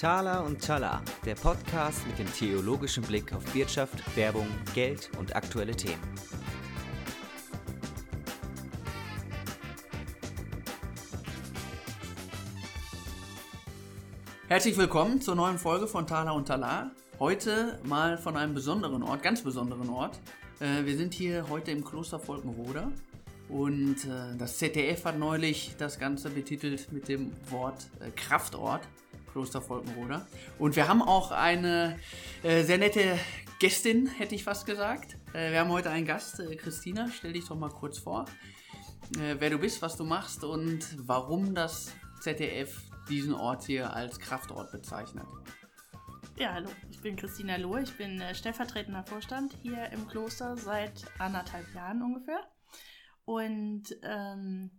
Thaler und Tala, der Podcast mit dem theologischen Blick auf Wirtschaft, Werbung, Geld und aktuelle Themen. Herzlich willkommen zur neuen Folge von Thaler und Tala. Heute mal von einem besonderen Ort, ganz besonderen Ort. Äh, wir sind hier heute im Kloster Volkenroda und äh, das ZDF hat neulich das Ganze betitelt mit dem Wort äh, Kraftort. Kloster Volkenroda. Und wir haben auch eine äh, sehr nette Gästin, hätte ich fast gesagt. Äh, wir haben heute einen Gast, äh, Christina. Stell dich doch mal kurz vor, äh, wer du bist, was du machst und warum das ZDF diesen Ort hier als Kraftort bezeichnet. Ja, hallo, ich bin Christina Lohr, ich bin äh, stellvertretender Vorstand hier im Kloster seit anderthalb Jahren ungefähr. Und ähm,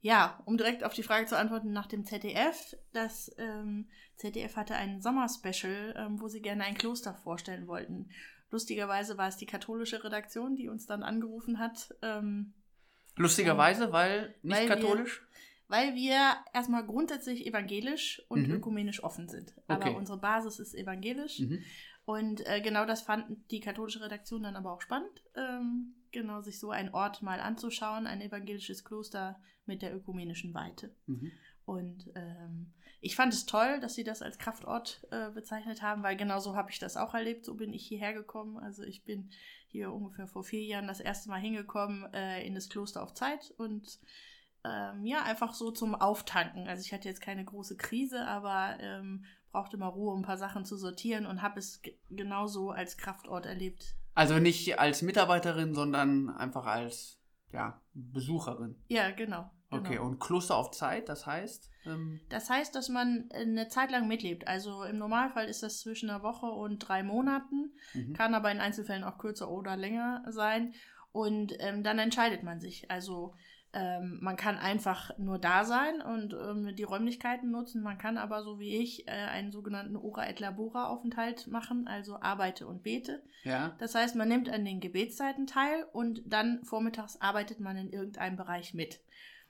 ja, um direkt auf die Frage zu antworten nach dem ZDF. Das ähm, ZDF hatte ein Sommerspecial, ähm, wo sie gerne ein Kloster vorstellen wollten. Lustigerweise war es die katholische Redaktion, die uns dann angerufen hat. Ähm, Lustigerweise, weil nicht weil katholisch? Wir, weil wir erstmal grundsätzlich evangelisch und Mhm. ökumenisch offen sind. Aber Okay. unsere Basis ist evangelisch. Mhm. Und äh, genau das fand die katholische Redaktion dann aber auch spannend, ähm, genau sich so einen Ort mal anzuschauen, ein evangelisches Kloster mit der ökumenischen Weite. Mhm. Und ähm, ich fand es toll, dass sie das als Kraftort äh, bezeichnet haben, weil genau so habe ich das auch erlebt. So bin ich hierher gekommen. Also ich bin hier ungefähr vor vier Jahren das erste Mal hingekommen äh, in das Kloster auf Zeit und ähm, ja, einfach so zum Auftanken. Also ich hatte jetzt keine große Krise, aber ähm, brauchte mal Ruhe, um ein paar Sachen zu sortieren und habe es ge- genauso als Kraftort erlebt. Also nicht als Mitarbeiterin, sondern einfach als ja, Besucherin. Ja, genau. genau. Okay, und Kloster auf Zeit, das heißt? Ähm, Das heißt, dass man eine Zeit lang mitlebt. Also im Normalfall ist das zwischen einer Woche und drei Monaten, mhm. kann aber in Einzelfällen auch kürzer oder länger sein. Und ähm, dann entscheidet man sich. Also ähm, man kann einfach nur da sein und ähm, die Räumlichkeiten nutzen. Man kann aber, so wie ich, äh, einen sogenannten Ora et Labora Aufenthalt machen, also arbeite und bete. Ja. Das heißt, man nimmt an den Gebetszeiten teil und dann vormittags arbeitet man in irgendeinem Bereich mit.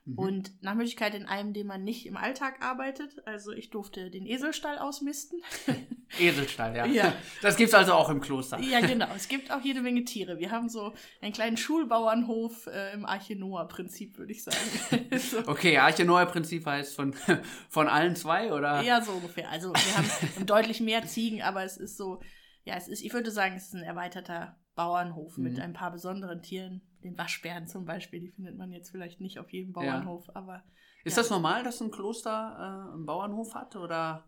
Mhm. Und nach Möglichkeit in einem, dem man nicht im Alltag arbeitet. Also ich durfte den Eselstall ausmisten. Eselstall, ja. Ja. Das gibt's also auch im Kloster. ja, genau. Es gibt auch jede Menge Tiere. Wir haben so einen kleinen Schulbauernhof äh, im Arche Noah-Prinzip, würde ich sagen. so. Okay, Arche Noah Prinzip heißt von, von allen zwei, oder? Ja, so ungefähr. Also wir haben deutlich mehr Ziegen, aber es ist so, ja, es ist, ich würde sagen, es ist ein erweiterter Bauernhof mit Mhm. ein paar besonderen Tieren. Den Waschbären zum Beispiel, die findet man jetzt vielleicht nicht auf jedem Bauernhof, aber Ist Ja. das normal, dass ein Kloster äh, einen Bauernhof hat, oder?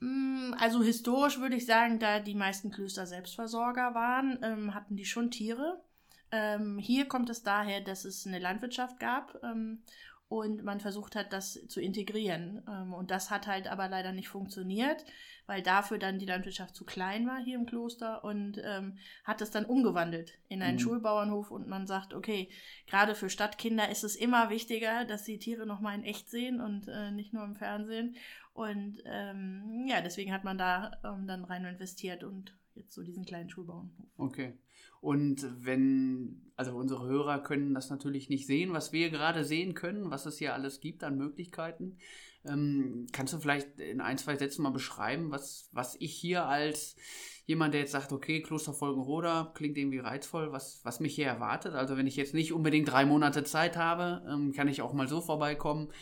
Mm, Also historisch würde ich sagen, da die meisten Klöster Selbstversorger waren, ähm, hatten die schon Tiere. Ähm, hier kommt es daher, dass es eine Landwirtschaft gab ähm, und man versucht hat, das zu integrieren. Ähm, und das hat halt aber leider nicht funktioniert, weil dafür dann die Landwirtschaft zu klein war hier im Kloster und ähm, hat es dann umgewandelt in einen Mhm. Schulbauernhof und man sagt, okay, gerade für Stadtkinder ist es immer wichtiger, dass sie Tiere nochmal in echt sehen und äh, nicht nur im Fernsehen. Und ähm, ja, deswegen hat man da ähm, dann rein investiert und jetzt so diesen kleinen Schulbauernhof. Okay. Und wenn, also unsere Hörer können das natürlich nicht sehen, was wir gerade sehen können, was es hier alles gibt an Möglichkeiten. Ähm, kannst du vielleicht in ein, zwei Sätzen mal beschreiben, was, was ich hier als jemand, der jetzt sagt, okay, Kloster Folgenroda klingt irgendwie reizvoll, was, was mich hier erwartet? Also wenn ich jetzt nicht unbedingt drei Monate Zeit habe, ähm, kann ich auch mal so vorbeikommen.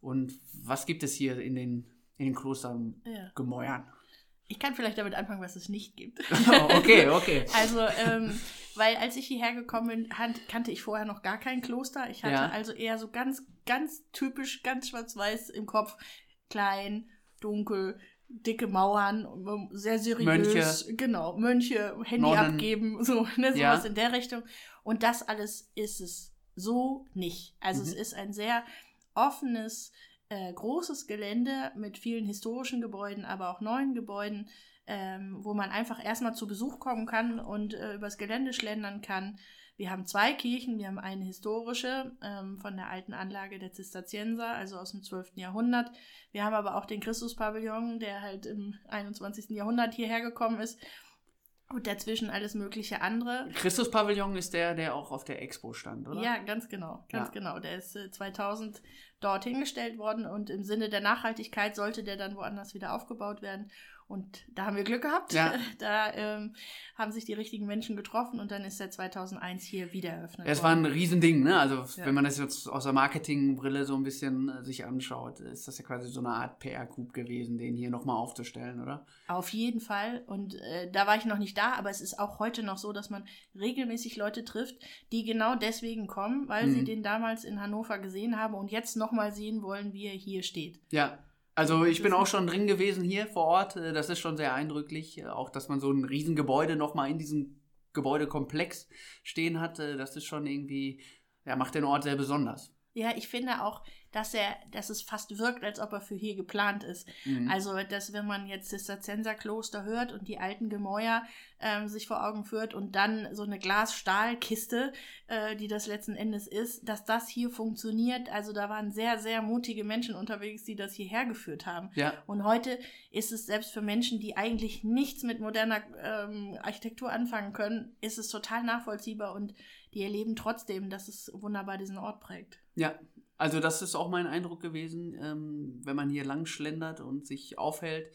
Und was gibt es hier in den, in den Klostern Ja. Gemäuern? Ich kann vielleicht damit anfangen, was es nicht gibt. okay, okay. Also, ähm, weil als ich hierher gekommen bin, kannte ich vorher noch gar kein Kloster. Ich hatte Ja. also eher so ganz, ganz typisch, ganz schwarz-weiß im Kopf. Klein, dunkel, dicke Mauern, ähm, sehr seriös. Mönche. Genau, Mönche, Handy Nonnen. abgeben, so, ne, sowas Ja. in der Richtung. Und das alles ist es so nicht. Also es Mhm. ist ein sehr offenes, äh, großes Gelände mit vielen historischen Gebäuden, aber auch neuen Gebäuden, ähm, wo man einfach erstmal zu Besuch kommen kann und äh, übers Gelände schlendern kann. Wir haben zwei Kirchen. Wir haben eine historische ähm, von der alten Anlage der Zisterzienser, also aus dem 12. Jahrhundert. Wir haben aber auch den Christuspavillon, der halt im 21. Jahrhundert hierher gekommen ist. Und dazwischen alles mögliche andere. Christus-Pavillon ist der, der auch auf der Expo stand, oder? Ja, ganz genau, ganz Ja. genau. Der ist äh, 2000 dort hingestellt worden und im Sinne der Nachhaltigkeit sollte der dann woanders wieder aufgebaut werden. Und da haben wir Glück gehabt. Ja. Da ähm, haben sich die richtigen Menschen getroffen und dann ist er 2001 hier wieder eröffnet es war ein. Riesending, ne? Also Ja. wenn man das jetzt aus der Marketingbrille so ein bisschen äh, sich anschaut, ist das ja quasi so eine Art PR-Coup gewesen, den hier nochmal aufzustellen, oder? Auf jeden Fall. Und äh, da war ich noch nicht da, aber es ist auch heute noch so, dass man regelmäßig Leute trifft, die genau deswegen kommen, weil sie Mhm. den damals in Hannover gesehen haben und jetzt nochmal sehen wollen, wie er hier steht. Ja. Also ich bin auch schon drin gewesen hier vor Ort. Äh, Das ist schon sehr eindrücklich. Äh, Auch, dass man so ein Riesengebäude nochmal in diesem Gebäudekomplex stehen hat, äh, das ist schon irgendwie, ja, macht den Ort sehr besonders. Ja, ich finde auch, dass er, dass es fast wirkt, als ob er für hier geplant ist. Mhm. Also, dass wenn man jetzt Zisterzienserkloster hört und die alten Gemäuer ähm, sich vor Augen führt und dann so eine Glas-Stahl-Kiste, äh, die das letzten Endes ist, dass das hier funktioniert. Also da waren sehr, sehr mutige Menschen unterwegs, die das hierher geführt haben. ja, Und heute ist es selbst für Menschen, die eigentlich nichts mit moderner ähm, Architektur anfangen können, ist es total nachvollziehbar und die erleben trotzdem, dass es wunderbar diesen Ort prägt. Ja. Also das ist auch mein Eindruck gewesen, ähm, wenn man hier lang schlendert und sich aufhält.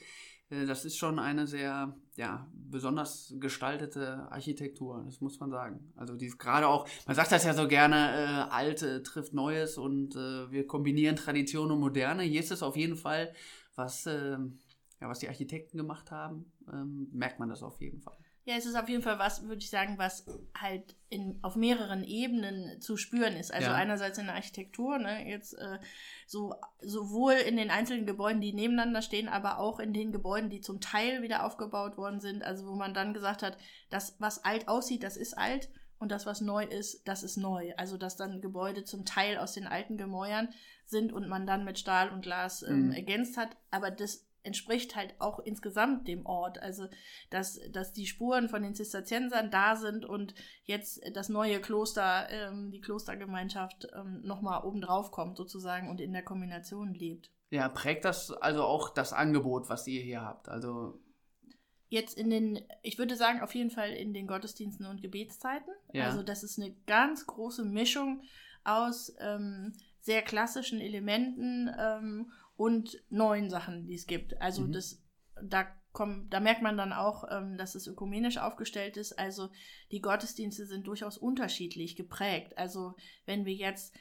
Äh, das ist schon eine sehr, ja, besonders gestaltete Architektur, das muss man sagen. Also die gerade auch, man sagt das ja so gerne, äh, Alte trifft Neues und äh, wir kombinieren Tradition und Moderne. Hier ist es auf jeden Fall, was, ähm, ja, was die Architekten gemacht haben, ähm, merkt man das auf jeden Fall. Ja, es ist auf jeden Fall was, würde ich sagen, was halt in, auf mehreren Ebenen zu spüren ist. Also Ja. einerseits in der Architektur, ne, jetzt äh, so sowohl in den einzelnen Gebäuden, die nebeneinander stehen, aber auch in den Gebäuden, die zum Teil wieder aufgebaut worden sind. Also wo man dann gesagt hat, das, was alt aussieht, das ist alt und das, was neu ist, das ist neu. Also dass dann Gebäude zum Teil aus den alten Gemäuern sind und man dann mit Stahl und Glas ähm, Mhm. ergänzt hat. Aber das entspricht halt auch insgesamt dem Ort. Also dass, dass die Spuren von den Zisterziensern da sind und jetzt das neue Kloster, ähm, die Klostergemeinschaft ähm, nochmal obendrauf kommt sozusagen und in der Kombination lebt. Ja, prägt das also auch das Angebot, was ihr hier habt? Also, Jetzt in den, ich würde sagen, auf jeden Fall in den Gottesdiensten und Gebetszeiten. Ja. Also das ist eine ganz große Mischung aus ähm, sehr klassischen Elementen ähm, und neuen Sachen, die es gibt. Also Mhm. das, da kommt, da merkt man dann auch, ähm, dass es ökumenisch aufgestellt ist. Also die Gottesdienste sind durchaus unterschiedlich geprägt. Also wenn wir jetzt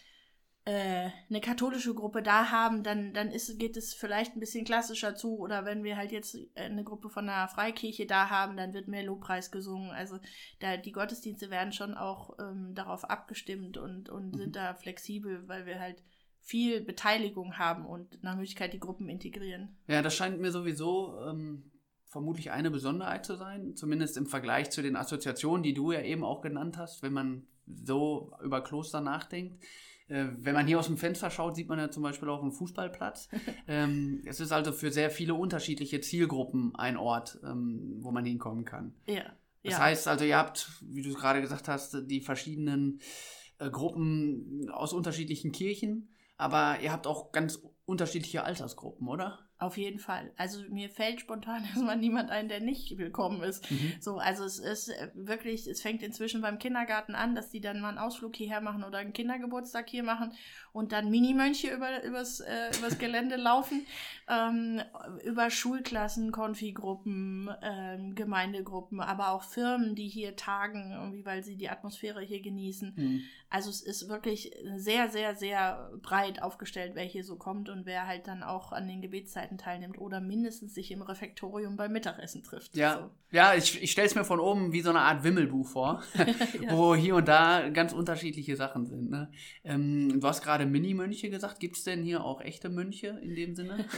äh, eine katholische Gruppe da haben, dann, dann ist, geht es vielleicht ein bisschen klassischer zu. Oder wenn wir halt jetzt äh, eine Gruppe von einer Freikirche da haben, dann wird mehr Lobpreis gesungen. Also da, die Gottesdienste werden schon auch ähm, darauf abgestimmt und, und Mhm. sind da flexibel, weil wir halt viel Beteiligung haben und nach Möglichkeit die Gruppen integrieren. Ja, das scheint mir sowieso ähm, vermutlich eine Besonderheit zu sein, zumindest im Vergleich zu den Assoziationen, die du ja eben auch genannt hast, wenn man so über Kloster nachdenkt. Äh, wenn man hier aus dem Fenster schaut, sieht man ja zum Beispiel auch einen Fußballplatz. ähm, es ist also für sehr viele unterschiedliche Zielgruppen ein Ort, ähm, wo man hinkommen kann. Ja. Das ja. heißt also, ihr habt, wie du es gerade gesagt hast, die verschiedenen äh, Gruppen aus unterschiedlichen Kirchen, aber ihr habt auch ganz unterschiedliche Altersgruppen, oder? Auf jeden Fall. Also mir fällt spontan erstmal niemand ein, der nicht willkommen ist. Mhm. So, also es ist äh, wirklich, es fängt inzwischen beim Kindergarten an, dass die dann mal einen Ausflug hierher machen oder einen Kindergeburtstag hier machen und dann Minimönche über, übers, äh, übers Gelände laufen. Ähm, über Schulklassen, Konfigruppen, ähm, Gemeindegruppen, aber auch Firmen, die hier tagen, irgendwie, weil sie die Atmosphäre hier genießen. Mhm. Also es ist wirklich sehr, sehr, sehr breit aufgestellt, wer hier so kommt und wer halt dann auch an den Gebetszeiten teilnimmt oder mindestens sich im Refektorium beim Mittagessen trifft. Ja, ja ich, ich stelle es mir von oben wie so eine Art Wimmelbuch vor, Ja. wo hier und da ganz unterschiedliche Sachen sind. Ne? Ähm, du hast gerade Mini-Mönche gesagt. Gibt es denn hier auch echte Mönche in dem Sinne?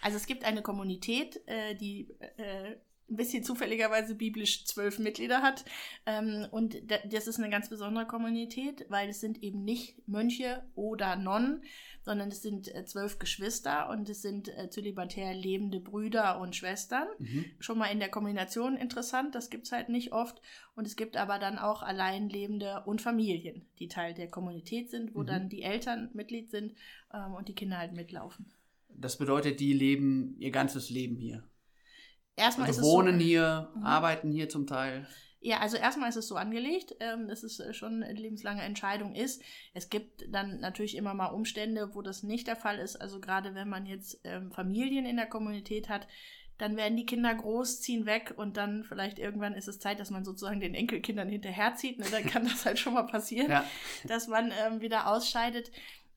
Also es gibt eine Kommunität, äh, die äh, ein bisschen zufälligerweise biblisch zwölf Mitglieder hat. Ähm, und da, das ist eine ganz besondere Kommunität, weil es sind eben nicht Mönche oder Nonnen, sondern es sind äh, zwölf Geschwister und es sind äh, zölibatär lebende Brüder und Schwestern. Mhm. Schon mal in der Kombination interessant, das gibt es halt nicht oft. Und es gibt aber dann auch Alleinlebende und Familien, die Teil der Kommunität sind, wo Mhm. dann die Eltern Mitglied sind ähm, und die Kinder halt mitlaufen. Das bedeutet, die leben ihr ganzes Leben hier. erstmal also wohnen so, hier, Mhm. arbeiten hier zum Teil. Ja, also erstmal ist es so angelegt, ähm, dass es äh, schon eine lebenslange Entscheidung ist. Es gibt dann natürlich immer mal Umstände, wo das nicht der Fall ist. Also gerade wenn man jetzt ähm, Familien in der Kommunität hat, dann werden die Kinder groß, ziehen weg und dann vielleicht irgendwann ist es Zeit, dass man sozusagen den Enkelkindern hinterherzieht. Ne? Dann kann das halt schon mal passieren, Ja. dass man ähm, wieder ausscheidet.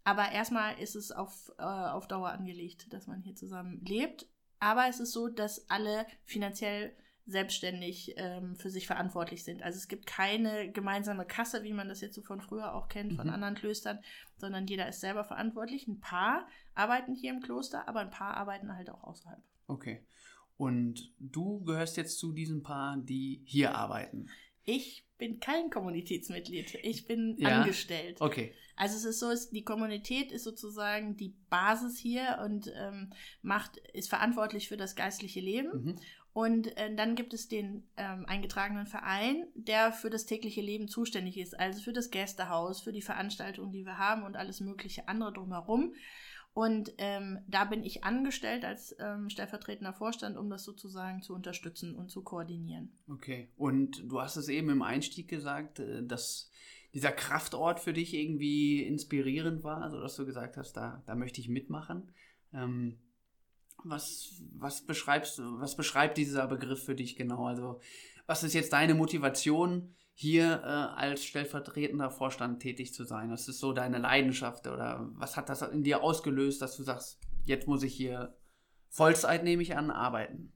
Aber erstmal ist es auf, äh, auf Dauer angelegt, dass man hier zusammen lebt. Aber es ist so, dass alle finanziell selbstständig ähm, für sich verantwortlich sind. Also es gibt keine gemeinsame Kasse, wie man das jetzt so von früher auch kennt, von Mhm. anderen Klöstern, sondern jeder ist selber verantwortlich. Ein paar arbeiten hier im Kloster, aber ein paar arbeiten halt auch außerhalb. Okay. Und du gehörst jetzt zu diesen Paar, die hier arbeiten. Ich bin kein Kommunitätsmitglied, ich bin Ja. angestellt. Okay. Also es ist so, es- die Kommunität ist sozusagen die Basis hier und ähm, macht, ist verantwortlich für das geistliche Leben. Mhm. Und äh, dann gibt es den ähm, eingetragenen Verein, der für das tägliche Leben zuständig ist, also für das Gästehaus, für die Veranstaltungen, die wir haben und alles mögliche andere drumherum. Und ähm, da bin ich angestellt als ähm, stellvertretender Vorstand, um das sozusagen zu unterstützen und zu koordinieren. Okay. Und du hast es eben im Einstieg gesagt, äh, dass dieser Kraftort für dich irgendwie inspirierend war, also dass du gesagt hast, da, da möchte ich mitmachen. Ähm, was, was beschreibst du, was beschreibt dieser Begriff für dich genau? Also, was ist jetzt deine Motivation, hier äh, als stellvertretender Vorstand tätig zu sein? Was ist so deine Leidenschaft oder was hat das in dir ausgelöst, dass du sagst, jetzt muss ich hier Vollzeit, nehme ich an, arbeiten?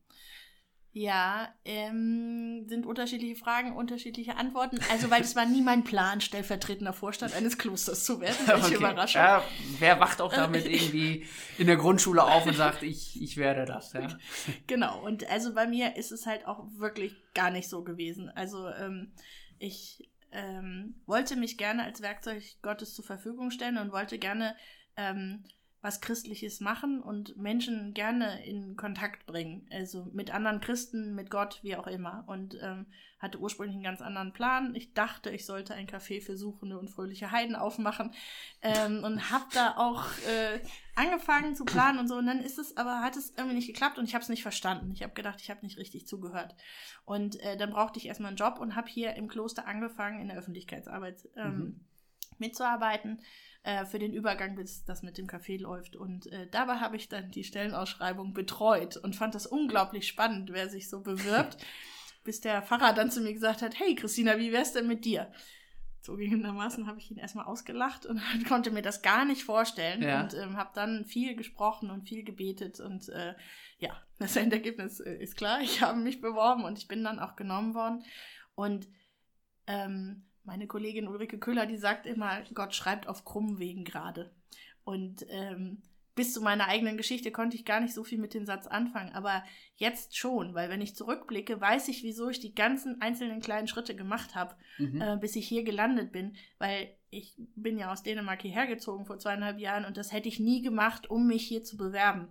Ja, ähm, sind unterschiedliche Fragen, unterschiedliche Antworten. Also, weil es war nie mein Plan, stellvertretender Vorstand eines Klosters zu werden. Welche Okay. Überraschung. Ja, wer wacht auch damit irgendwie in der Grundschule auf und sagt, ich, ich werde das, ja? Genau, und also bei mir ist es halt auch wirklich gar nicht so gewesen. Also ähm, ich ähm, wollte mich gerne als Werkzeug Gottes zur Verfügung stellen und wollte gerne ähm, was Christliches machen und Menschen gerne in Kontakt bringen. Also mit anderen Christen, mit Gott, wie auch immer. Und ähm, hatte ursprünglich einen ganz anderen Plan. Ich dachte, ich sollte ein Café für suchende und fröhliche Heiden aufmachen ähm, und habe da auch äh, angefangen zu planen und so. Und dann ist es aber, hat es irgendwie nicht geklappt und ich habe es nicht verstanden. Ich habe gedacht, ich habe nicht richtig zugehört. Und äh, dann brauchte ich erstmal einen Job und habe hier im Kloster angefangen, in der Öffentlichkeitsarbeit ähm, Mhm. Mitzuarbeiten äh, für den Übergang, bis das mit dem Café läuft. Und äh, dabei habe ich dann die Stellenausschreibung betreut und fand das unglaublich spannend, wer sich so bewirbt, bis der Pfarrer dann zu mir gesagt hat, hey Christina, wie wär's denn mit dir? Zugegebenermaßen habe ich ihn erstmal ausgelacht und konnte mir das gar nicht vorstellen Ja. und ähm, habe dann viel gesprochen und viel gebetet und äh, ja, das Endergebnis äh, ist klar. Ich habe mich beworben und ich bin dann auch genommen worden und ähm, meine Kollegin Ulrike Köhler, die sagt immer, Gott schreibt auf krummen Wegen gerade. Und ähm, bis zu meiner eigenen Geschichte konnte ich gar nicht so viel mit dem Satz anfangen, aber jetzt schon, weil wenn ich zurückblicke, weiß ich, wieso ich die ganzen einzelnen kleinen Schritte gemacht habe, Mhm. äh, bis ich hier gelandet bin, weil ich bin ja aus Dänemark hierher gezogen vor zweieinhalb Jahren und das hätte ich nie gemacht, um mich hier zu bewerben.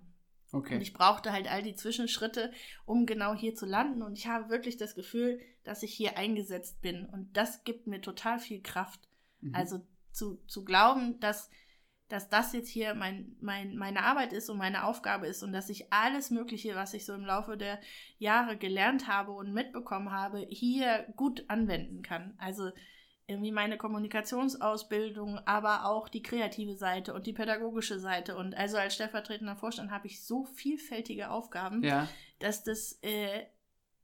Und Okay. ich brauchte halt all die Zwischenschritte, um genau hier zu landen. Und ich habe wirklich das Gefühl, dass ich hier eingesetzt bin. Und das gibt mir total viel Kraft. Mhm. Also zu, zu glauben, dass, dass das jetzt hier mein, mein, meine Arbeit ist und meine Aufgabe ist und dass ich alles Mögliche, was ich so im Laufe der Jahre gelernt habe und mitbekommen habe, hier gut anwenden kann. Also irgendwie meine Kommunikationsausbildung, aber auch die kreative Seite und die pädagogische Seite. Und also als stellvertretender Vorstand habe ich so vielfältige Aufgaben, ja. dass das, äh,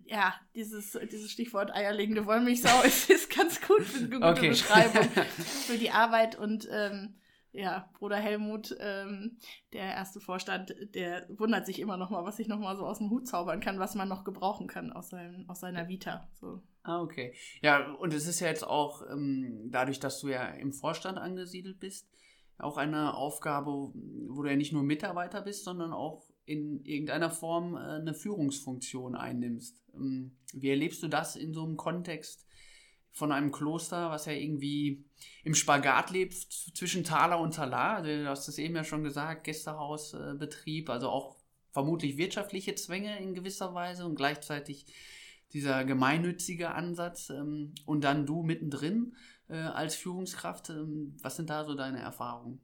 ja, dieses, dieses Stichwort eierlegende Wollmilchsau ist, ist ganz gut für eine gute Okay. Beschreibung für die Arbeit. Und ähm, ja, Bruder Helmut, ähm, der erste Vorstand, der wundert sich immer noch mal, was ich noch mal so aus dem Hut zaubern kann, was man noch gebrauchen kann aus, seinem, aus seiner Vita. So. Ah, okay. Ja, und es ist ja jetzt auch, ähm, dadurch, dass du ja im Vorstand angesiedelt bist, auch eine Aufgabe, wo du ja nicht nur Mitarbeiter bist, sondern auch in irgendeiner Form äh, eine Führungsfunktion einnimmst. Ähm, wie erlebst du das in so einem Kontext von einem Kloster, was ja irgendwie im Spagat lebt zwischen Taler und Talar? Also, du hast es eben ja schon gesagt, Gästehausbetrieb, also auch vermutlich wirtschaftliche Zwänge in gewisser Weise und gleichzeitig dieser gemeinnützige Ansatz ähm, und dann du mittendrin äh, als Führungskraft. Ähm, was sind da so deine Erfahrungen?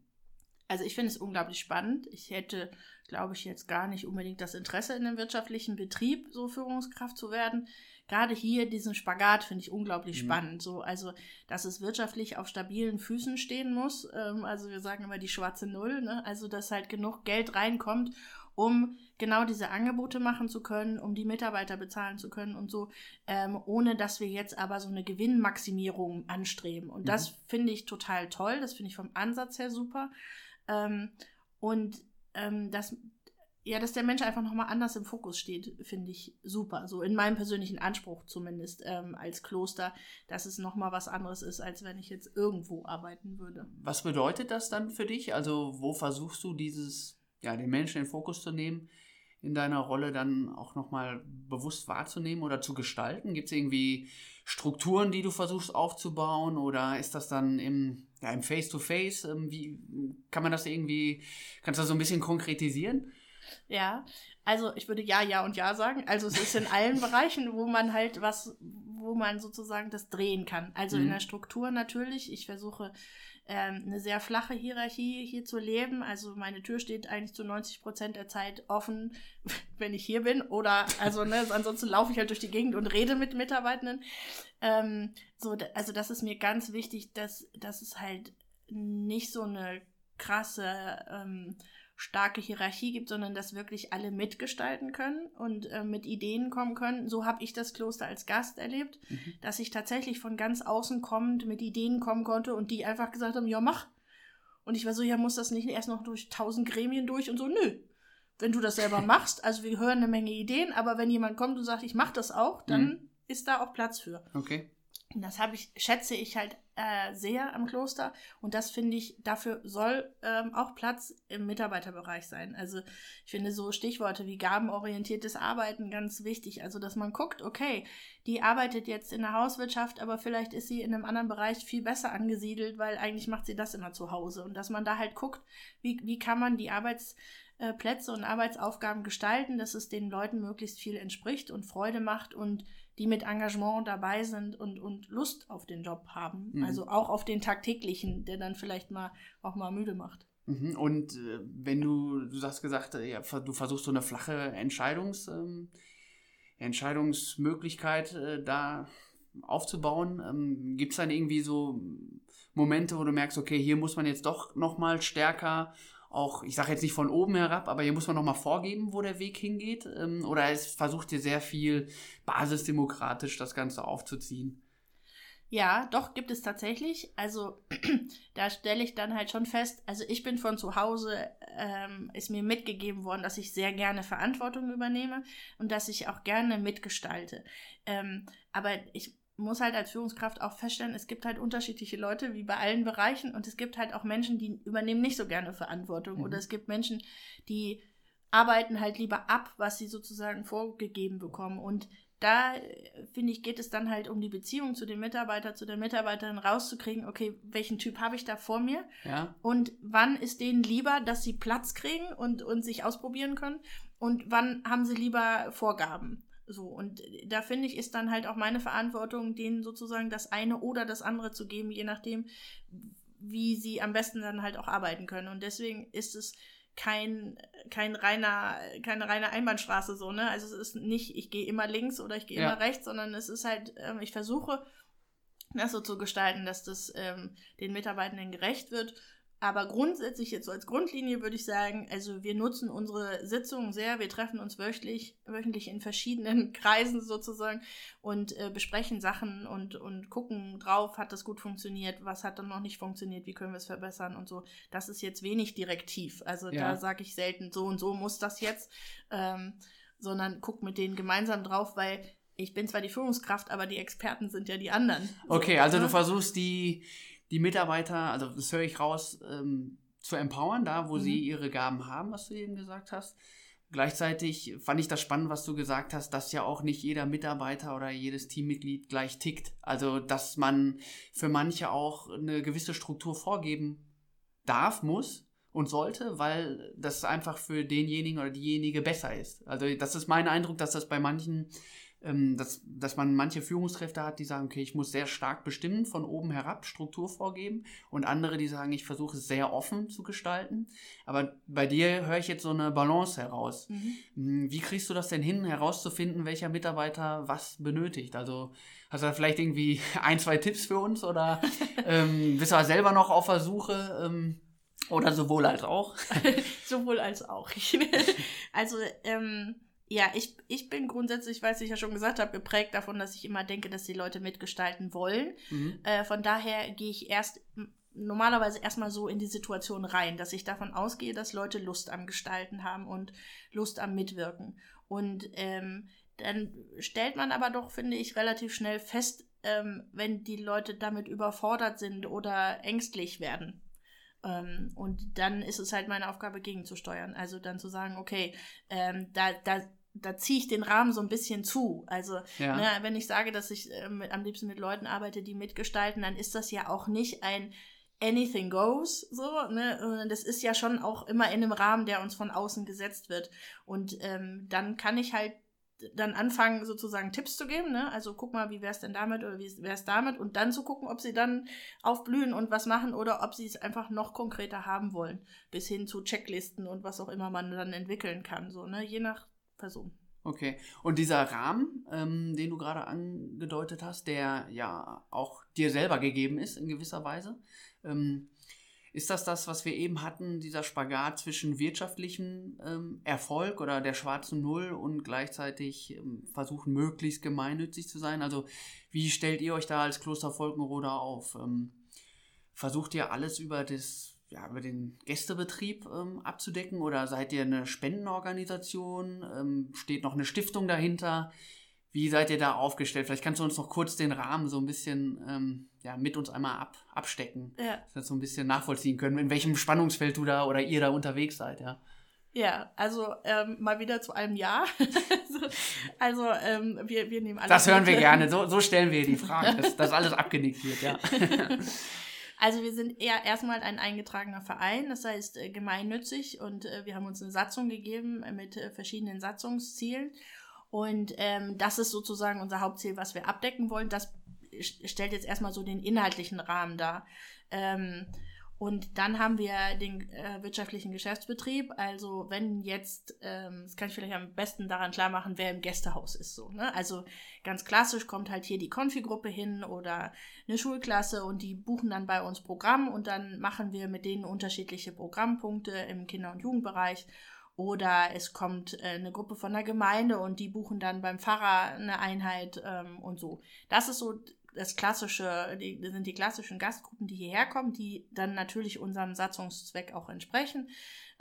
also ich finde es unglaublich spannend. Ich hätte, glaube ich, jetzt gar nicht unbedingt das Interesse in einem wirtschaftlichen Betrieb, so Führungskraft zu werden. Gerade hier diesen Spagat finde ich unglaublich mhm. spannend. So, also, dass es wirtschaftlich auf stabilen Füßen stehen muss. Ähm, also wir sagen immer die schwarze Null, ne? Also, dass halt genug Geld reinkommt, um genau diese Angebote machen zu können, um die Mitarbeiter bezahlen zu können und so, ähm, ohne dass wir jetzt aber so eine Gewinnmaximierung anstreben. Und mhm. das finde ich total toll. Das finde ich vom Ansatz her super. Ähm, und ähm, das, ja, dass der Mensch einfach nochmal anders im Fokus steht, finde ich super. So in meinem persönlichen Anspruch zumindest ähm, als Kloster, dass es nochmal was anderes ist, als wenn ich jetzt irgendwo arbeiten würde. Was bedeutet das dann für dich? Also, wo versuchst du dieses, ja, den Menschen in den Fokus zu nehmen? in deiner Rolle dann auch nochmal bewusst wahrzunehmen oder zu gestalten? Gibt es irgendwie Strukturen, die du versuchst aufzubauen oder ist das dann im, ja, im Face-to-Face? -face? Ähm, wie kann man das irgendwie, kannst du das so ein bisschen konkretisieren? Ja, also ich würde ja, ja und ja sagen. Also es ist in allen Bereichen, wo man halt was, wo man sozusagen das drehen kann. Also mhm. in der Struktur natürlich. Ich versuche ähm, eine sehr flache Hierarchie hier zu leben. Also meine Tür steht eigentlich zu 90 Prozent der Zeit offen, wenn ich hier bin. Oder also ne, ansonsten laufe ich halt durch die Gegend und rede mit Mitarbeitenden. Ähm, so, also das ist mir ganz wichtig, dass, dass es halt nicht so eine krasse ähm, starke Hierarchie gibt, sondern dass wirklich alle mitgestalten können und äh, mit Ideen kommen können. So habe ich das Kloster als Gast erlebt, mhm. dass ich tatsächlich von ganz außen kommend mit Ideen kommen konnte und die einfach gesagt haben, ja, mach. Und ich war so, ja, muss das nicht erst noch durch tausend Gremien durch und so, nö. Wenn du das selber machst, also wir hören eine Menge Ideen, aber wenn jemand kommt und sagt, ich mache das auch, dann mhm. ist da auch Platz für. Okay. Und das habe ich, schätze ich halt äh, sehr am Kloster. Und das finde ich, dafür soll ähm, auch Platz im Mitarbeiterbereich sein. Also ich finde so Stichworte wie gabenorientiertes Arbeiten ganz wichtig. Also dass man guckt, okay, die arbeitet jetzt in der Hauswirtschaft, aber vielleicht ist sie in einem anderen Bereich viel besser angesiedelt, weil eigentlich macht sie das immer zu Hause. Und dass man da halt guckt, wie, wie kann man die Arbeitsplätze und Arbeitsaufgaben gestalten, dass es den Leuten möglichst viel entspricht und Freude macht und die mit Engagement dabei sind und, und Lust auf den Job haben. Mhm. Also auch auf den tagtäglichen, der dann vielleicht mal auch mal müde macht. Mhm. Und äh, wenn du, du hast gesagt, äh, ja, du versuchst so eine flache Entscheidungs, ähm, Entscheidungsmöglichkeit äh, da aufzubauen, ähm, gibt es dann irgendwie so Momente, wo du merkst, okay, hier muss man jetzt doch nochmal stärker auch, ich sage jetzt nicht von oben herab, aber hier muss man nochmal vorgeben, wo der Weg hingeht? Ähm, oder es versucht ihr sehr viel basisdemokratisch das Ganze aufzuziehen? Ja, doch, gibt es tatsächlich. Also da stelle ich dann halt schon fest, also ich bin von zu Hause, ähm, ist mir mitgegeben worden, dass ich sehr gerne Verantwortung übernehme und dass ich auch gerne mitgestalte. Ähm, aber ich muss halt als Führungskraft auch feststellen, es gibt halt unterschiedliche Leute, wie bei allen Bereichen, und es gibt halt auch Menschen, die übernehmen nicht so gerne Verantwortung. Mhm. Oder es gibt Menschen, die arbeiten halt lieber ab, was sie sozusagen vorgegeben bekommen. Und da, äh, finde ich, geht es dann halt um die Beziehung zu dem Mitarbeiter, zu der Mitarbeiterin rauszukriegen, okay, welchen Typ habe ich da vor mir? Ja. Und wann ist denen lieber, dass sie Platz kriegen und, und sich ausprobieren können? Und wann haben sie lieber Vorgaben? So, und da finde ich, ist dann halt auch meine Verantwortung, denen sozusagen das eine oder das andere zu geben, je nachdem, wie sie am besten dann halt auch arbeiten können. Und deswegen ist es kein, kein reiner, keine reine Einbahnstraße so, ne? Also es ist nicht, ich gehe immer links oder ich gehe ja. immer rechts, sondern es ist halt, ähm, ich versuche, das so zu gestalten, dass das ähm, den Mitarbeitenden gerecht wird aber grundsätzlich jetzt so als Grundlinie würde ich sagen, also wir nutzen unsere Sitzungen sehr, wir treffen uns wöchentlich, wöchentlich in verschiedenen Kreisen sozusagen und äh, besprechen Sachen und, und gucken drauf, hat das gut funktioniert, was hat dann noch nicht funktioniert, wie können wir es verbessern und so. Das ist jetzt wenig direktiv. Also ja. da sage ich selten, so und so muss das jetzt, ähm, sondern guck mit denen gemeinsam drauf, weil ich bin zwar die Führungskraft, aber die Experten sind ja die anderen. Okay, so, also ne? du versuchst die die Mitarbeiter, also das höre ich raus, ähm, zu empowern, da wo mhm. sie ihre Gaben haben, was du eben gesagt hast. Gleichzeitig fand ich das spannend, was du gesagt hast, dass ja auch nicht jeder Mitarbeiter oder jedes Teammitglied gleich tickt. Also, dass man für manche auch eine gewisse Struktur vorgeben darf, muss und sollte, weil das einfach für denjenigen oder diejenige besser ist. Also, das ist mein Eindruck, dass das bei manchen dass, dass man manche Führungskräfte hat, die sagen, okay, ich muss sehr stark bestimmen, von oben herab Struktur vorgeben und andere, die sagen, ich versuche es sehr offen zu gestalten. Aber bei dir höre ich jetzt so eine Balance heraus. Mhm. Hm, wie kriegst du das denn hin, herauszufinden, welcher Mitarbeiter was benötigt? Also hast du da vielleicht irgendwie ein, zwei Tipps für uns oder ähm, bist du selber noch auf der Suche? Ähm, oder sowohl als auch? sowohl als auch. also, ähm, ja, ich, ich bin grundsätzlich, weil ich ja schon gesagt habe, geprägt davon, dass ich immer denke, dass die Leute mitgestalten wollen. Mhm. Äh, von daher gehe ich erst normalerweise erstmal so in die Situation rein, dass ich davon ausgehe, dass Leute Lust am Gestalten haben und Lust am Mitwirken. Und ähm, dann stellt man aber doch, finde ich, relativ schnell fest, ähm, wenn die Leute damit überfordert sind oder ängstlich werden. Ähm, und dann ist es halt meine Aufgabe, gegenzusteuern. Also dann zu sagen, okay, ähm, da, da da ziehe ich den Rahmen so ein bisschen zu. Also, ja. ne, wenn ich sage, dass ich äh, mit, am liebsten mit Leuten arbeite, die mitgestalten, dann ist das ja auch nicht ein anything goes, so, ne? Das ist ja schon auch immer in einem Rahmen, der uns von außen gesetzt wird. Und ähm, dann kann ich halt dann anfangen, sozusagen Tipps zu geben, ne? Also guck mal, wie wär's denn damit oder wie wär's damit und dann zu gucken, ob sie dann aufblühen und was machen oder ob sie es einfach noch konkreter haben wollen, bis hin zu Checklisten und was auch immer man dann entwickeln kann, so, ne? Je nach Person. Okay. Und dieser Rahmen, ähm, den du gerade angedeutet hast, der ja auch dir selber gegeben ist in gewisser Weise, ähm, ist das das, was wir eben hatten, dieser Spagat zwischen wirtschaftlichem ähm, Erfolg oder der schwarzen Null und gleichzeitig ähm, versuchen, möglichst gemeinnützig zu sein? Also, wie stellt ihr euch da als Kloster Volkenroda auf? Ähm, versucht ihr alles über das ja, über den Gästebetrieb ähm, abzudecken oder seid ihr eine Spendenorganisation? Ähm, steht noch eine Stiftung dahinter? Wie seid ihr da aufgestellt? Vielleicht kannst du uns noch kurz den Rahmen so ein bisschen ähm, ja, mit uns einmal ab, abstecken, ja. dass wir so ein bisschen nachvollziehen können, in welchem Spannungsfeld du da oder ihr da unterwegs seid, ja. Ja, also ähm, mal wieder zu einem Ja. also ähm, wir, wir nehmen alles. Das hören wir gerne. So, so stellen wir die Frage, dass, dass alles abgenickt wird, ja. Also wir sind eher erstmal ein eingetragener Verein, das heißt äh, gemeinnützig und äh, wir haben uns eine Satzung gegeben mit äh, verschiedenen Satzungszielen und ähm, das ist sozusagen unser Hauptziel, was wir abdecken wollen. Das stellt jetzt erstmal so den inhaltlichen Rahmen dar. Ähm, und dann haben wir den äh, wirtschaftlichen Geschäftsbetrieb. Also wenn jetzt, ähm, das kann ich vielleicht am besten daran klar machen, wer im Gästehaus ist. So, ne? Also ganz klassisch kommt halt hier die Konfigruppe hin oder eine Schulklasse und die buchen dann bei uns Programm und dann machen wir mit denen unterschiedliche Programmpunkte im Kinder- und Jugendbereich. Oder es kommt äh, eine Gruppe von der Gemeinde und die buchen dann beim Pfarrer eine Einheit ähm, und so. Das ist so das klassische, die, sind die klassischen Gastgruppen, die hierher kommen, die dann natürlich unserem Satzungszweck auch entsprechen,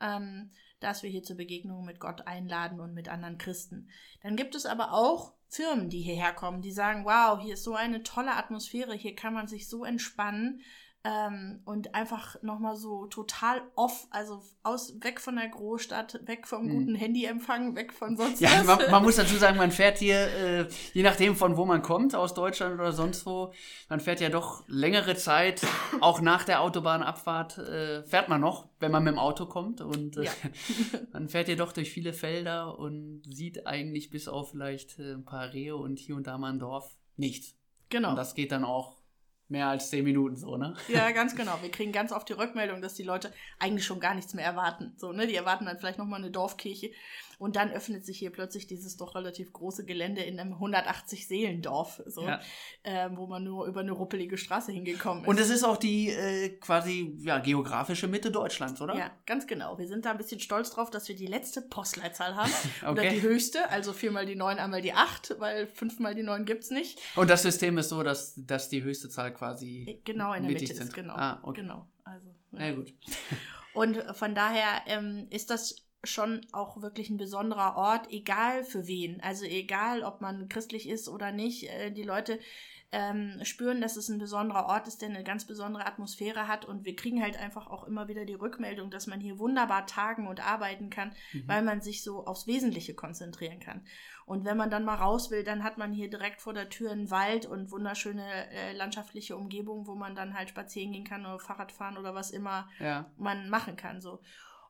ähm, dass wir hier zur Begegnung mit Gott einladen und mit anderen Christen. Dann gibt es aber auch Firmen, die hierher kommen, die sagen, wow, hier ist so eine tolle Atmosphäre, hier kann man sich so entspannen. Ähm, und einfach nochmal so total off, also aus, weg von der Großstadt, weg vom mhm. guten Handyempfang, weg von sonst ja, was. Man, man, muss dazu sagen, man fährt hier, äh, je nachdem von wo man kommt, aus Deutschland oder sonst wo, man fährt ja doch längere Zeit, auch nach der Autobahnabfahrt, äh, fährt man noch, wenn man mit dem Auto kommt und äh, ja. man fährt ja doch durch viele Felder und sieht eigentlich bis auf vielleicht äh, ein paar Rehe und hier und da mal ein Dorf nichts. Genau. Und das geht dann auch mehr als zehn Minuten so, ne? Ja, ganz genau. Wir kriegen ganz oft die Rückmeldung, dass die Leute eigentlich schon gar nichts mehr erwarten. So, ne? Die erwarten dann vielleicht nochmal eine Dorfkirche. Und dann öffnet sich hier plötzlich dieses doch relativ große Gelände in einem 180-Seelendorf, so, ja. äh, wo man nur über eine ruppelige Straße hingekommen ist. Und es ist auch die äh, quasi ja, geografische Mitte Deutschlands, oder? Ja, ganz genau. Wir sind da ein bisschen stolz drauf, dass wir die letzte Postleitzahl haben. okay. Oder die höchste, also viermal die neun, einmal die acht, weil fünfmal die neun gibt's nicht. Und das System ist so, dass, dass die höchste Zahl quasi äh, genau in der Mitte ist, genau. Ah, okay. Genau. Also, ja. ja gut. Und von daher ähm, ist das schon auch wirklich ein besonderer Ort, egal für wen. Also egal, ob man christlich ist oder nicht. Äh, die Leute ähm, spüren, dass es ein besonderer Ort ist, der eine ganz besondere Atmosphäre hat. Und wir kriegen halt einfach auch immer wieder die Rückmeldung, dass man hier wunderbar tagen und arbeiten kann, mhm. weil man sich so aufs Wesentliche konzentrieren kann. Und wenn man dann mal raus will, dann hat man hier direkt vor der Tür einen Wald und wunderschöne äh, landschaftliche Umgebung, wo man dann halt spazieren gehen kann oder Fahrrad fahren oder was immer ja. man machen kann. So.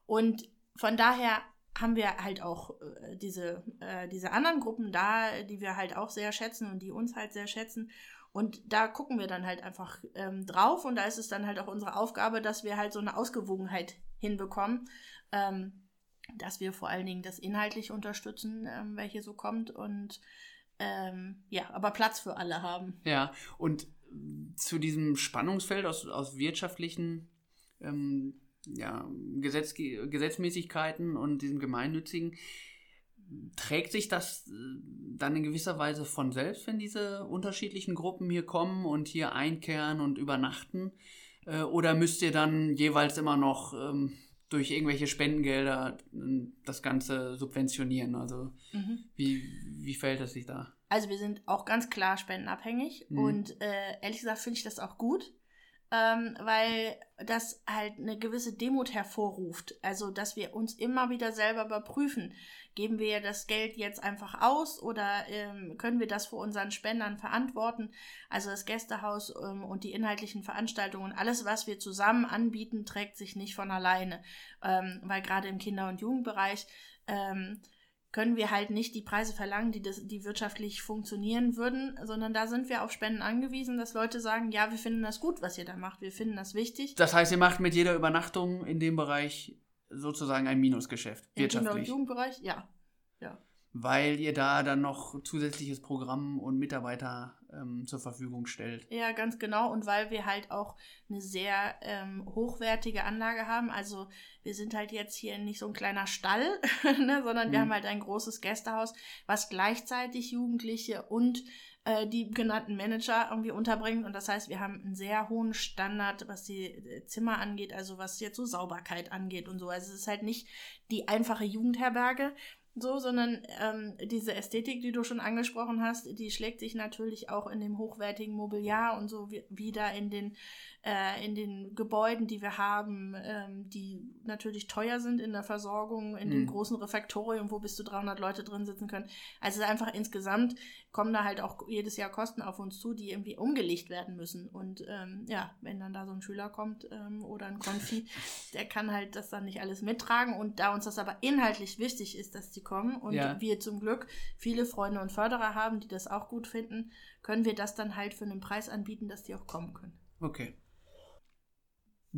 Und von daher haben wir halt auch äh, diese, äh, diese anderen Gruppen da, die wir halt auch sehr schätzen und die uns halt sehr schätzen. Und da gucken wir dann halt einfach ähm, drauf und da ist es dann halt auch unsere Aufgabe, dass wir halt so eine Ausgewogenheit hinbekommen, ähm, dass wir vor allen Dingen das inhaltlich unterstützen, ähm, welche so kommt und ähm, ja, aber Platz für alle haben. Ja, und zu diesem Spannungsfeld aus, aus wirtschaftlichen ähm, ja, Gesetz, Gesetzmäßigkeiten und diesem Gemeinnützigen, trägt sich das äh, dann in gewisser Weise von selbst, wenn diese unterschiedlichen Gruppen hier kommen und hier einkehren und übernachten? Äh, oder müsst ihr dann jeweils immer noch ähm, durch irgendwelche Spendengelder äh, das Ganze subventionieren? Also mhm. wie, wie fällt es sich da? Also wir sind auch ganz klar spendenabhängig mhm. und äh, ehrlich gesagt finde ich das auch gut ähm, weil das halt eine gewisse Demut hervorruft. Also, dass wir uns immer wieder selber überprüfen. Geben wir das Geld jetzt einfach aus oder ähm, können wir das vor unseren Spendern verantworten? Also das Gästehaus ähm, und die inhaltlichen Veranstaltungen, alles, was wir zusammen anbieten, trägt sich nicht von alleine. Ähm, weil gerade im Kinder- und Jugendbereich ähm, können wir halt nicht die Preise verlangen, die, das, die wirtschaftlich funktionieren würden, sondern da sind wir auf Spenden angewiesen, dass Leute sagen, ja, wir finden das gut, was ihr da macht, wir finden das wichtig. Das heißt, ihr macht mit jeder Übernachtung in dem Bereich sozusagen ein Minusgeschäft, wirtschaftlich. Im Kinder- und Jugendbereich, ja. Weil ihr da dann noch zusätzliches Programm und Mitarbeiter ähm, zur Verfügung stellt. Ja, ganz genau. Und weil wir halt auch eine sehr ähm, hochwertige Anlage haben. Also wir sind halt jetzt hier nicht so ein kleiner Stall, ne, sondern mhm. wir haben halt ein großes Gästehaus, was gleichzeitig Jugendliche und äh, die genannten Manager irgendwie unterbringt. Und das heißt, wir haben einen sehr hohen Standard, was die äh, Zimmer angeht, also was jetzt so Sauberkeit angeht und so. Also es ist halt nicht die einfache Jugendherberge, so, sondern ähm, diese Ästhetik, die du schon angesprochen hast, die schlägt sich natürlich auch in dem hochwertigen Mobiliar und so wieder in den äh, in den Gebäuden, die wir haben, ähm, die natürlich teuer sind in der Versorgung, in mhm. dem großen Refektorium, wo bis zu 300 Leute drin sitzen können. Also einfach insgesamt kommen da halt auch jedes Jahr Kosten auf uns zu, die irgendwie umgelegt werden müssen. Und ähm, ja, wenn dann da so ein Schüler kommt ähm, oder ein Konfi, der kann halt das dann nicht alles mittragen. Und da uns das aber inhaltlich wichtig ist, dass die kommen und ja. wir zum Glück viele Freunde und Förderer haben, die das auch gut finden, können wir das dann halt für einen Preis anbieten, dass die auch kommen können. Okay.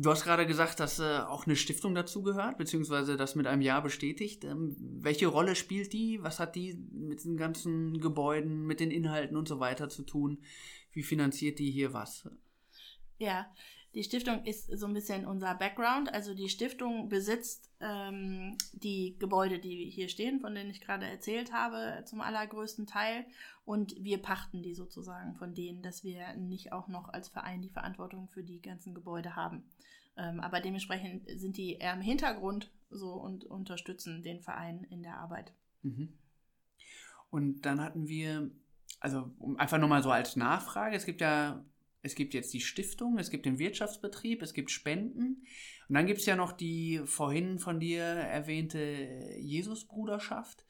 Du hast gerade gesagt, dass äh, auch eine Stiftung dazu gehört, beziehungsweise das mit einem Ja bestätigt. Ähm, welche Rolle spielt die? Was hat die mit den ganzen Gebäuden, mit den Inhalten und so weiter zu tun? Wie finanziert die hier was? Ja, die Stiftung ist so ein bisschen unser Background. Also die Stiftung besitzt ähm, die Gebäude, die hier stehen, von denen ich gerade erzählt habe, zum allergrößten Teil. Und wir pachten die sozusagen von denen, dass wir nicht auch noch als Verein die Verantwortung für die ganzen Gebäude haben. Ähm, aber dementsprechend sind die eher im Hintergrund so und unterstützen den Verein in der Arbeit. Mhm. Und dann hatten wir, also einfach nochmal so als Nachfrage, es gibt ja, es gibt jetzt die Stiftung, es gibt den Wirtschaftsbetrieb, es gibt Spenden und dann gibt es ja noch die vorhin von dir erwähnte Jesusbruderschaft.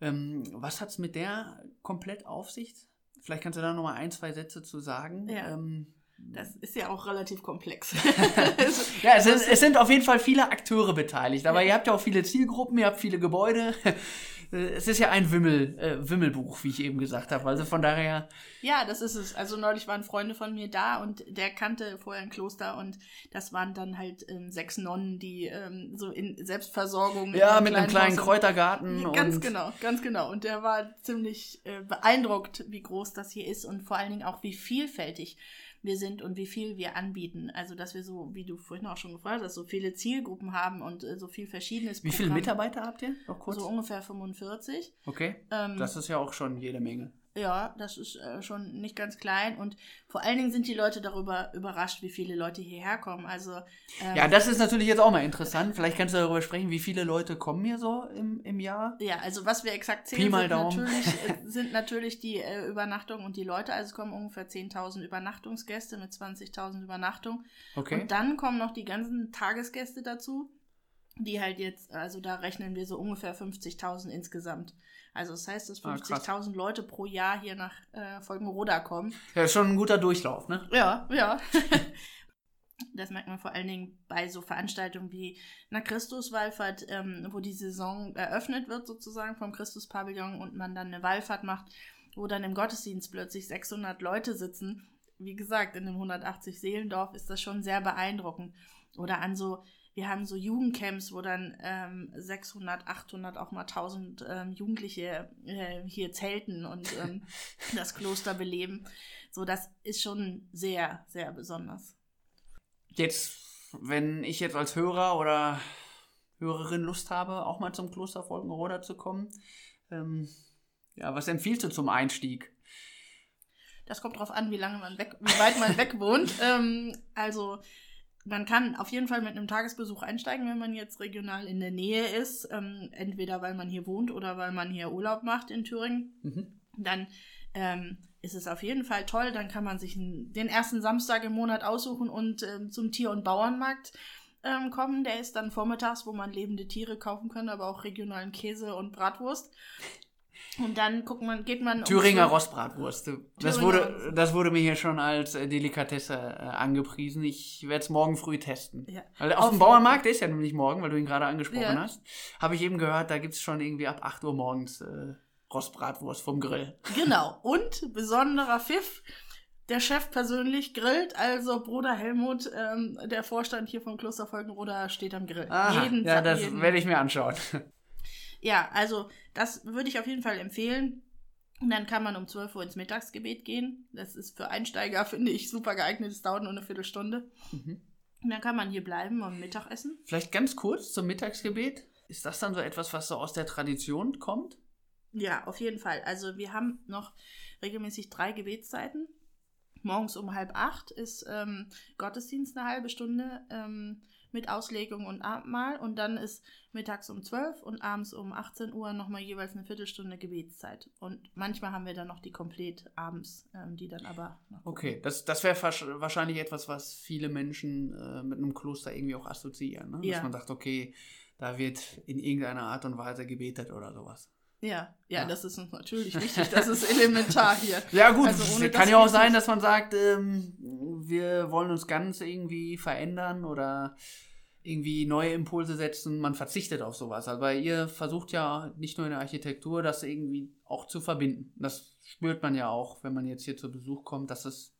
Ähm, was hat es mit der komplett auf sich? Vielleicht kannst du da nochmal ein, zwei Sätze zu sagen. Ja. Ähm, das ist ja auch relativ komplex. ja, es, ist, es, sind auf jeden Fall viele Akteure beteiligt, aber ja. ihr habt ja auch viele Zielgruppen, ihr habt viele Gebäude. Es ist ja ein Wimmel, äh, Wimmelbuch, wie ich eben gesagt habe. Also von daher. Ja, das ist es. Also neulich waren Freunde von mir da und der kannte vorher ein Kloster und das waren dann halt ähm, sechs Nonnen, die ähm, so in Selbstversorgung. Ja, in mit einem kleinen Haus Kräutergarten. Ganz genau, ganz genau. Und der war ziemlich äh, beeindruckt, wie groß das hier ist und vor allen Dingen auch wie vielfältig wir sind und wie viel wir anbieten. Also, dass wir so, wie du vorhin auch schon gefragt hast, so viele Zielgruppen haben und äh, so viel verschiedenes. Wie Programm. viele Mitarbeiter habt ihr? Noch kurz? So ungefähr 45. Okay. Ähm, das ist ja auch schon jede Menge. Ja, das ist äh, schon nicht ganz klein und vor allen Dingen sind die Leute darüber überrascht, wie viele Leute hierher kommen. Also ähm, ja, das ist natürlich jetzt auch mal interessant. Vielleicht kannst du darüber sprechen, wie viele Leute kommen hier so im, im Jahr? Ja, also was wir exakt zählen, sind natürlich, äh, sind natürlich die äh, Übernachtungen und die Leute. Also es kommen ungefähr 10.000 Übernachtungsgäste mit 20.000 Übernachtungen. Okay. Und dann kommen noch die ganzen Tagesgäste dazu, die halt jetzt, also da rechnen wir so ungefähr 50.000 insgesamt. Also das heißt, dass 50.000 ah, Leute pro Jahr hier nach äh, Folgenroda kommen. Ja, schon ein guter Durchlauf, ne? Ja, ja. Das merkt man vor allen Dingen bei so Veranstaltungen wie einer Christuswallfahrt, ähm, wo die Saison eröffnet wird sozusagen vom Christuspavillon und man dann eine Wallfahrt macht, wo dann im Gottesdienst plötzlich 600 Leute sitzen. Wie gesagt, in einem 180 Seelendorf ist das schon sehr beeindruckend. Oder an so, wir haben so Jugendcamps, wo dann ähm, 600, 800, auch mal 1000 ähm, Jugendliche äh, hier zelten und ähm, das Kloster beleben. So, das ist schon sehr, sehr besonders. Jetzt, wenn ich jetzt als Hörer oder Hörerin Lust habe, auch mal zum Kloster Volkenroda zu kommen, ähm, ja, was empfiehlst du zum Einstieg? Das kommt darauf an, wie lange man weg, wie weit man weg wohnt. Ähm, also man kann auf jeden Fall mit einem Tagesbesuch einsteigen, wenn man jetzt regional in der Nähe ist. Ähm, entweder weil man hier wohnt oder weil man hier Urlaub macht in Thüringen. Mhm. Dann ähm, ist es auf jeden Fall toll. Dann kann man sich den ersten Samstag im Monat aussuchen und ähm, zum Tier- und Bauernmarkt ähm, kommen. Der ist dann vormittags, wo man lebende Tiere kaufen kann, aber auch regionalen Käse und Bratwurst. Und dann guckt man, geht man. Thüringer um Rostbratwurst. Das, Thüringer wurde, das wurde mir hier schon als äh, Delikatesse äh, angepriesen. Ich werde es morgen früh testen. Ja. Weil auf, auf dem Bauernmarkt, der ist ja nämlich morgen, weil du ihn gerade angesprochen ja. hast, habe ich eben gehört, da gibt es schon irgendwie ab 8 Uhr morgens äh, Rostbratwurst vom Grill. Genau. Und besonderer Pfiff. Der Chef persönlich grillt, also Bruder Helmut, ähm, der Vorstand hier vom Kloster Volkenroda, steht am Grill. Aha, jeden ja, das werde ich mir anschauen. Ja, also das würde ich auf jeden Fall empfehlen. Und dann kann man um 12 Uhr ins Mittagsgebet gehen. Das ist für Einsteiger, finde ich, super geeignet. Es dauert nur eine Viertelstunde. Mhm. Und dann kann man hier bleiben und Mittagessen. Vielleicht ganz kurz zum Mittagsgebet. Ist das dann so etwas, was so aus der Tradition kommt? Ja, auf jeden Fall. Also wir haben noch regelmäßig drei Gebetszeiten. Morgens um halb acht ist ähm, Gottesdienst eine halbe Stunde. Ähm, mit Auslegung und Abendmahl. Und dann ist mittags um 12 und abends um 18 Uhr nochmal jeweils eine Viertelstunde Gebetszeit. Und manchmal haben wir dann noch die komplett abends, ähm, die dann aber. Okay, das, das wäre wahrscheinlich etwas, was viele Menschen äh, mit einem Kloster irgendwie auch assoziieren. Ne? Ja. Dass man sagt, okay, da wird in irgendeiner Art und Weise gebetet oder sowas. Ja, ja, ja, das ist uns natürlich wichtig, das ist elementar hier. Ja gut, also kann ja auch sein, dass man sagt, ähm, wir wollen uns ganz irgendwie verändern oder irgendwie neue Impulse setzen, man verzichtet auf sowas. Aber also, ihr versucht ja nicht nur in der Architektur, das irgendwie auch zu verbinden. Das spürt man ja auch, wenn man jetzt hier zu Besuch kommt, dass es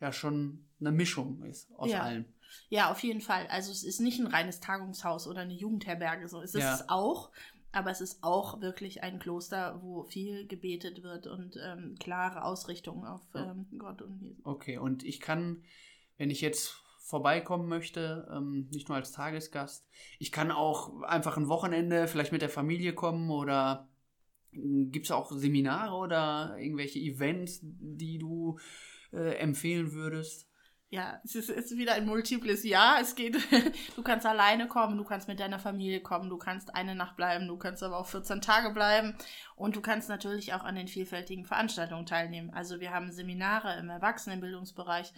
ja schon eine Mischung ist aus ja. allem. Ja, auf jeden Fall. Also es ist nicht ein reines Tagungshaus oder eine Jugendherberge, so ist es ja. auch. Aber es ist auch wirklich ein Kloster, wo viel gebetet wird und ähm, klare Ausrichtung auf ähm, Gott und Jesus. Okay, und ich kann, wenn ich jetzt vorbeikommen möchte, ähm, nicht nur als Tagesgast, ich kann auch einfach ein Wochenende vielleicht mit der Familie kommen oder hm, gibt es auch Seminare oder irgendwelche Events, die du äh, empfehlen würdest? Ja, es ist, ist wieder ein multiples Ja. Es geht, du kannst alleine kommen, du kannst mit deiner Familie kommen, du kannst eine Nacht bleiben, du kannst aber auch 14 Tage bleiben und du kannst natürlich auch an den vielfältigen Veranstaltungen teilnehmen. Also wir haben Seminare im Erwachsenenbildungsbereich,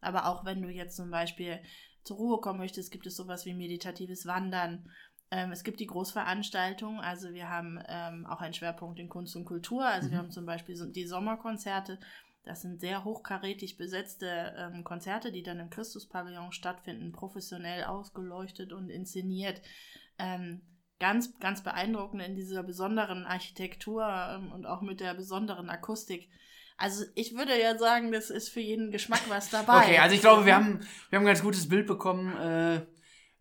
aber auch wenn du jetzt zum Beispiel zur Ruhe kommen möchtest, gibt es sowas wie meditatives Wandern. Ähm, es gibt die Großveranstaltungen, also wir haben ähm, auch einen Schwerpunkt in Kunst und Kultur. Also mhm. wir haben zum Beispiel die Sommerkonzerte, das sind sehr hochkarätig besetzte ähm, Konzerte, die dann im Christuspavillon stattfinden, professionell ausgeleuchtet und inszeniert. Ähm, ganz, ganz beeindruckend in dieser besonderen Architektur ähm, und auch mit der besonderen Akustik. Also ich würde ja sagen, das ist für jeden Geschmack was dabei. Okay, also ich glaube, wir haben, wir haben ein ganz gutes Bild bekommen, äh,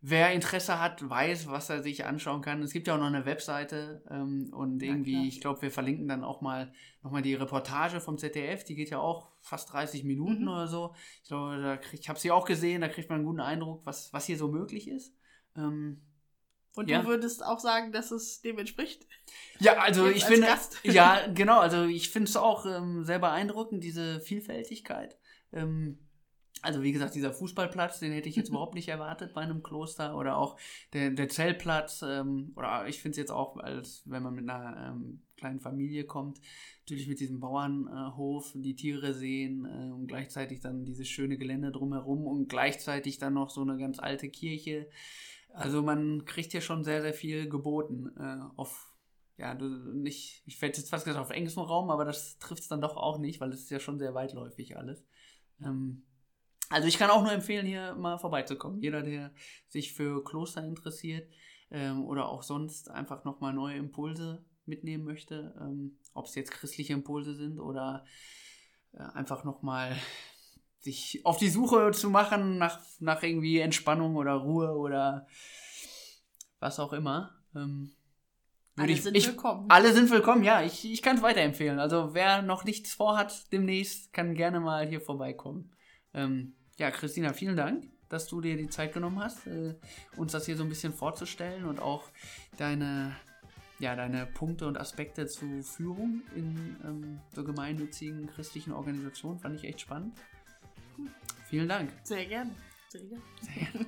wer Interesse hat, weiß, was er sich anschauen kann. Es gibt ja auch noch eine Webseite ähm, und ja, irgendwie, klar. ich glaube, wir verlinken dann auch mal nochmal die Reportage vom ZDF, die geht ja auch fast 30 Minuten mhm. oder so. Ich glaube, da krieg, ich habe sie auch gesehen, da kriegt man einen guten Eindruck, was, was hier so möglich ist. Ähm, und ja. du würdest auch sagen, dass es dem entspricht? Ja, also ich finde, ja, genau, also ich finde es auch ähm, sehr beeindruckend, diese Vielfältigkeit. Ähm, also wie gesagt, dieser Fußballplatz, den hätte ich jetzt überhaupt nicht erwartet bei einem Kloster oder auch der, der Zellplatz ähm, oder ich finde es jetzt auch, als wenn man mit einer ähm, kleinen Familie kommt, natürlich mit diesem Bauernhof, die Tiere sehen äh, und gleichzeitig dann dieses schöne Gelände drumherum und gleichzeitig dann noch so eine ganz alte Kirche. Also man kriegt hier schon sehr, sehr viel geboten äh, auf ja, du nicht, ich hätte jetzt fast gesagt auf engstem Raum, aber das trifft es dann doch auch nicht, weil es ist ja schon sehr weitläufig alles. Ähm, Also ich kann auch nur empfehlen, hier mal vorbeizukommen. Jeder, der sich für Kloster interessiert ähm, oder auch sonst einfach nochmal neue Impulse mitnehmen möchte, ähm, ob es jetzt christliche Impulse sind oder äh, einfach nochmal sich auf die Suche zu machen nach, nach irgendwie Entspannung oder Ruhe oder was auch immer. Ähm, Alle ich, sind ich, willkommen. Alle sind willkommen, ja. Ich, ich kann es weiterempfehlen. Also wer noch nichts vorhat demnächst, kann gerne mal hier vorbeikommen. Ähm, ja, Christina, vielen Dank, dass du dir die Zeit genommen hast, äh, uns das hier so ein bisschen vorzustellen und auch deine, ja, deine Punkte und Aspekte zu Führung in ähm, so gemeinnützigen christlichen Organisationen. Fand ich echt spannend. Vielen Dank. Sehr gerne. Sehr gerne.